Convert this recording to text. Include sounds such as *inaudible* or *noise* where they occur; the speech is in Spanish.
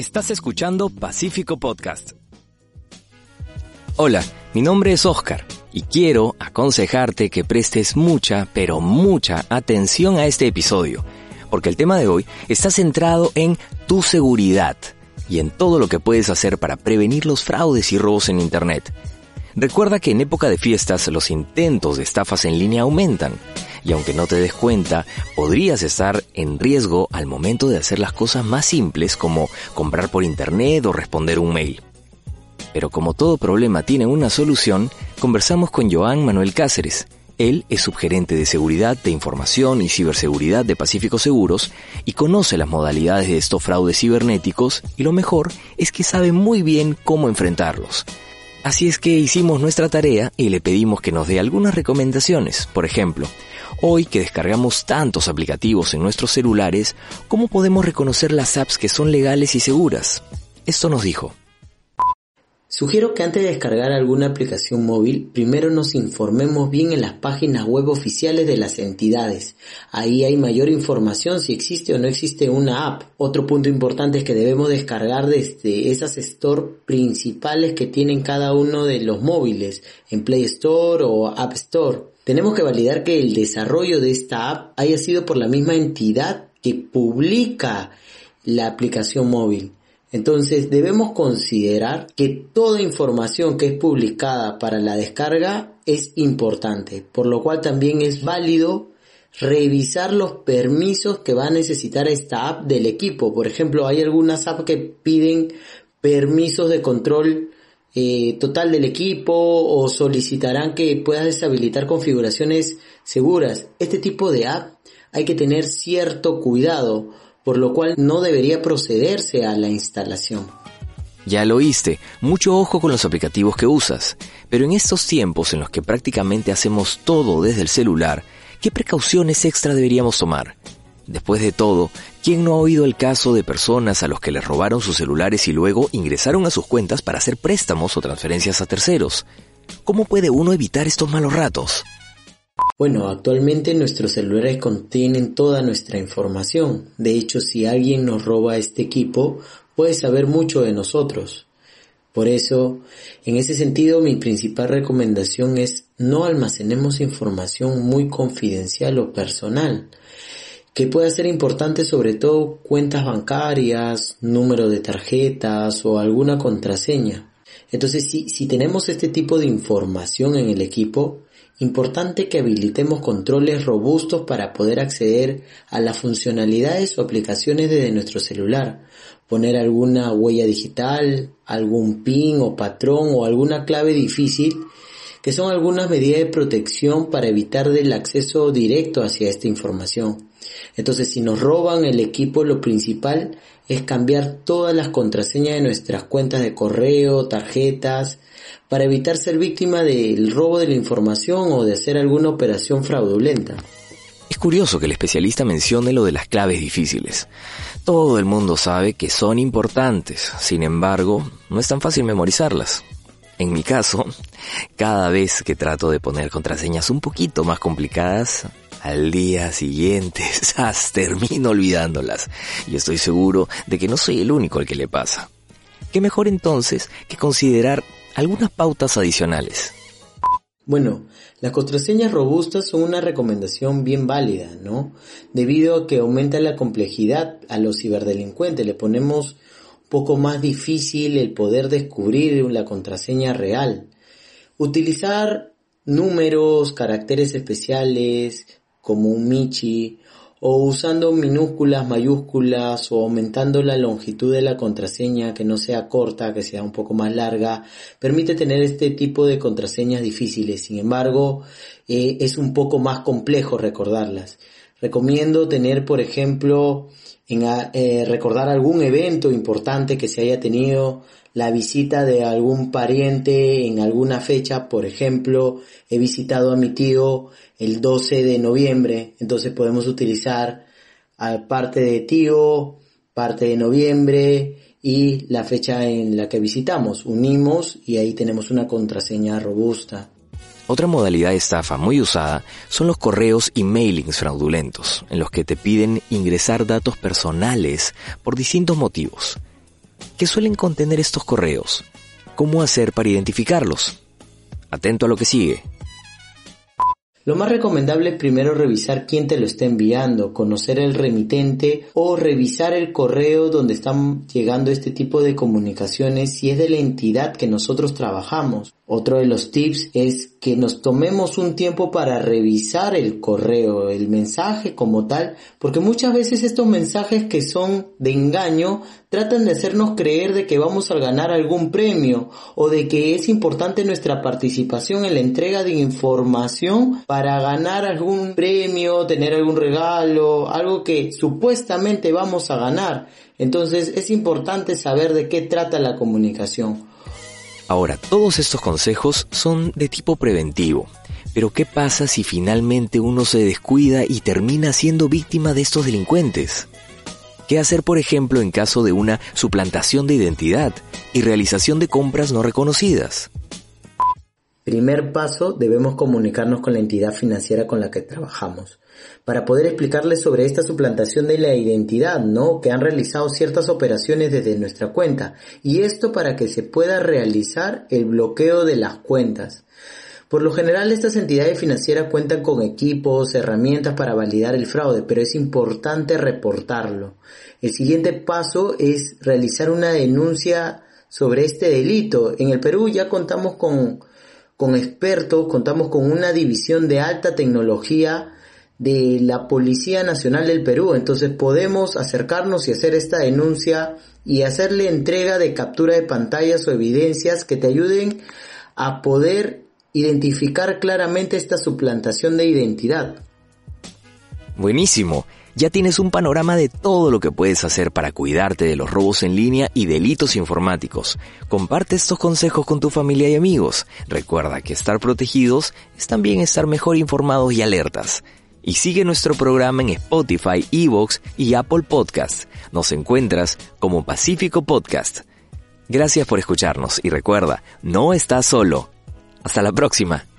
Estás escuchando Pacífico Podcast. Hola, mi nombre es Oscar y quiero aconsejarte que prestes mucha, pero mucha atención a este episodio, porque el tema de hoy está centrado en tu seguridad y en todo lo que puedes hacer para prevenir los fraudes y robos en Internet. Recuerda que en época de fiestas los intentos de estafas en línea aumentan y aunque no te des cuenta, podrías estar en riesgo al momento de hacer las cosas más simples como comprar por internet o responder un mail. Pero como todo problema tiene una solución, conversamos con Joan Manuel Cáceres. Él es subgerente de seguridad de información y ciberseguridad de Pacífico Seguros y conoce las modalidades de estos fraudes cibernéticos y lo mejor es que sabe muy bien cómo enfrentarlos. Así es que hicimos nuestra tarea y le pedimos que nos dé algunas recomendaciones. Por ejemplo, hoy que descargamos tantos aplicativos en nuestros celulares, ¿cómo podemos reconocer las apps que son legales y seguras? Esto nos dijo. Sugiero que antes de descargar alguna aplicación móvil, primero nos informemos bien en las páginas web oficiales de las entidades. Ahí hay mayor información si existe o no existe una app. Otro punto importante es que debemos descargar desde esas store principales que tienen cada uno de los móviles, en Play Store o App Store. Tenemos que validar que el desarrollo de esta app haya sido por la misma entidad que publica la aplicación móvil. Entonces debemos considerar que toda información que es publicada para la descarga es importante, por lo cual también es válido revisar los permisos que va a necesitar esta app del equipo. Por ejemplo, hay algunas apps que piden permisos de control eh, total del equipo o solicitarán que puedas deshabilitar configuraciones seguras. Este tipo de app hay que tener cierto cuidado por lo cual no debería procederse a la instalación. Ya lo oíste, mucho ojo con los aplicativos que usas, pero en estos tiempos en los que prácticamente hacemos todo desde el celular, ¿qué precauciones extra deberíamos tomar? Después de todo, ¿quién no ha oído el caso de personas a los que les robaron sus celulares y luego ingresaron a sus cuentas para hacer préstamos o transferencias a terceros? ¿Cómo puede uno evitar estos malos ratos? Bueno, actualmente nuestros celulares contienen toda nuestra información. De hecho, si alguien nos roba este equipo, puede saber mucho de nosotros. Por eso, en ese sentido, mi principal recomendación es no almacenemos información muy confidencial o personal, que pueda ser importante sobre todo cuentas bancarias, número de tarjetas o alguna contraseña. Entonces, si, si tenemos este tipo de información en el equipo, Importante que habilitemos controles robustos para poder acceder a las funcionalidades o aplicaciones desde nuestro celular. Poner alguna huella digital, algún PIN o patrón o alguna clave difícil que son algunas medidas de protección para evitar el acceso directo hacia esta información. Entonces, si nos roban el equipo, lo principal es cambiar todas las contraseñas de nuestras cuentas de correo, tarjetas, para evitar ser víctima del robo de la información o de hacer alguna operación fraudulenta. Es curioso que el especialista mencione lo de las claves difíciles. Todo el mundo sabe que son importantes, sin embargo, no es tan fácil memorizarlas. En mi caso, *laughs* cada vez que trato de poner contraseñas un poquito más complicadas, al día siguiente *laughs* termino olvidándolas. Y estoy seguro de que no soy el único al que le pasa. ¿Qué mejor entonces que considerar algunas pautas adicionales. Bueno, las contraseñas robustas son una recomendación bien válida, ¿no? Debido a que aumenta la complejidad a los ciberdelincuentes, le ponemos un poco más difícil el poder descubrir la contraseña real. Utilizar números, caracteres especiales, como un Michi, o usando minúsculas, mayúsculas o aumentando la longitud de la contraseña que no sea corta, que sea un poco más larga, permite tener este tipo de contraseñas difíciles. Sin embargo, eh, es un poco más complejo recordarlas. Recomiendo tener, por ejemplo, eh, recordar algún evento importante que se haya tenido, la visita de algún pariente en alguna fecha, por ejemplo, he visitado a mi tío el 12 de noviembre, entonces podemos utilizar parte de tío, parte de noviembre y la fecha en la que visitamos. Unimos y ahí tenemos una contraseña robusta. Otra modalidad de estafa muy usada son los correos y mailings fraudulentos, en los que te piden ingresar datos personales por distintos motivos. ¿Qué suelen contener estos correos? ¿Cómo hacer para identificarlos? Atento a lo que sigue. Lo más recomendable es primero revisar quién te lo está enviando, conocer el remitente o revisar el correo donde están llegando este tipo de comunicaciones si es de la entidad que nosotros trabajamos. Otro de los tips es que nos tomemos un tiempo para revisar el correo, el mensaje como tal, porque muchas veces estos mensajes que son de engaño tratan de hacernos creer de que vamos a ganar algún premio o de que es importante nuestra participación en la entrega de información para ganar algún premio, tener algún regalo, algo que supuestamente vamos a ganar. Entonces es importante saber de qué trata la comunicación. Ahora, todos estos consejos son de tipo preventivo. Pero ¿qué pasa si finalmente uno se descuida y termina siendo víctima de estos delincuentes? ¿Qué hacer, por ejemplo, en caso de una suplantación de identidad y realización de compras no reconocidas? Primer paso, debemos comunicarnos con la entidad financiera con la que trabajamos para poder explicarles sobre esta suplantación de la identidad, ¿no? Que han realizado ciertas operaciones desde nuestra cuenta y esto para que se pueda realizar el bloqueo de las cuentas. Por lo general estas entidades financieras cuentan con equipos, herramientas para validar el fraude, pero es importante reportarlo. El siguiente paso es realizar una denuncia sobre este delito. En el Perú ya contamos con con expertos, contamos con una división de alta tecnología de la Policía Nacional del Perú. Entonces podemos acercarnos y hacer esta denuncia y hacerle entrega de captura de pantallas o evidencias que te ayuden a poder identificar claramente esta suplantación de identidad. Buenísimo. Ya tienes un panorama de todo lo que puedes hacer para cuidarte de los robos en línea y delitos informáticos. Comparte estos consejos con tu familia y amigos. Recuerda que estar protegidos es también estar mejor informados y alertas. Y sigue nuestro programa en Spotify, Evox y Apple Podcasts. Nos encuentras como Pacífico Podcast. Gracias por escucharnos y recuerda, no estás solo. Hasta la próxima.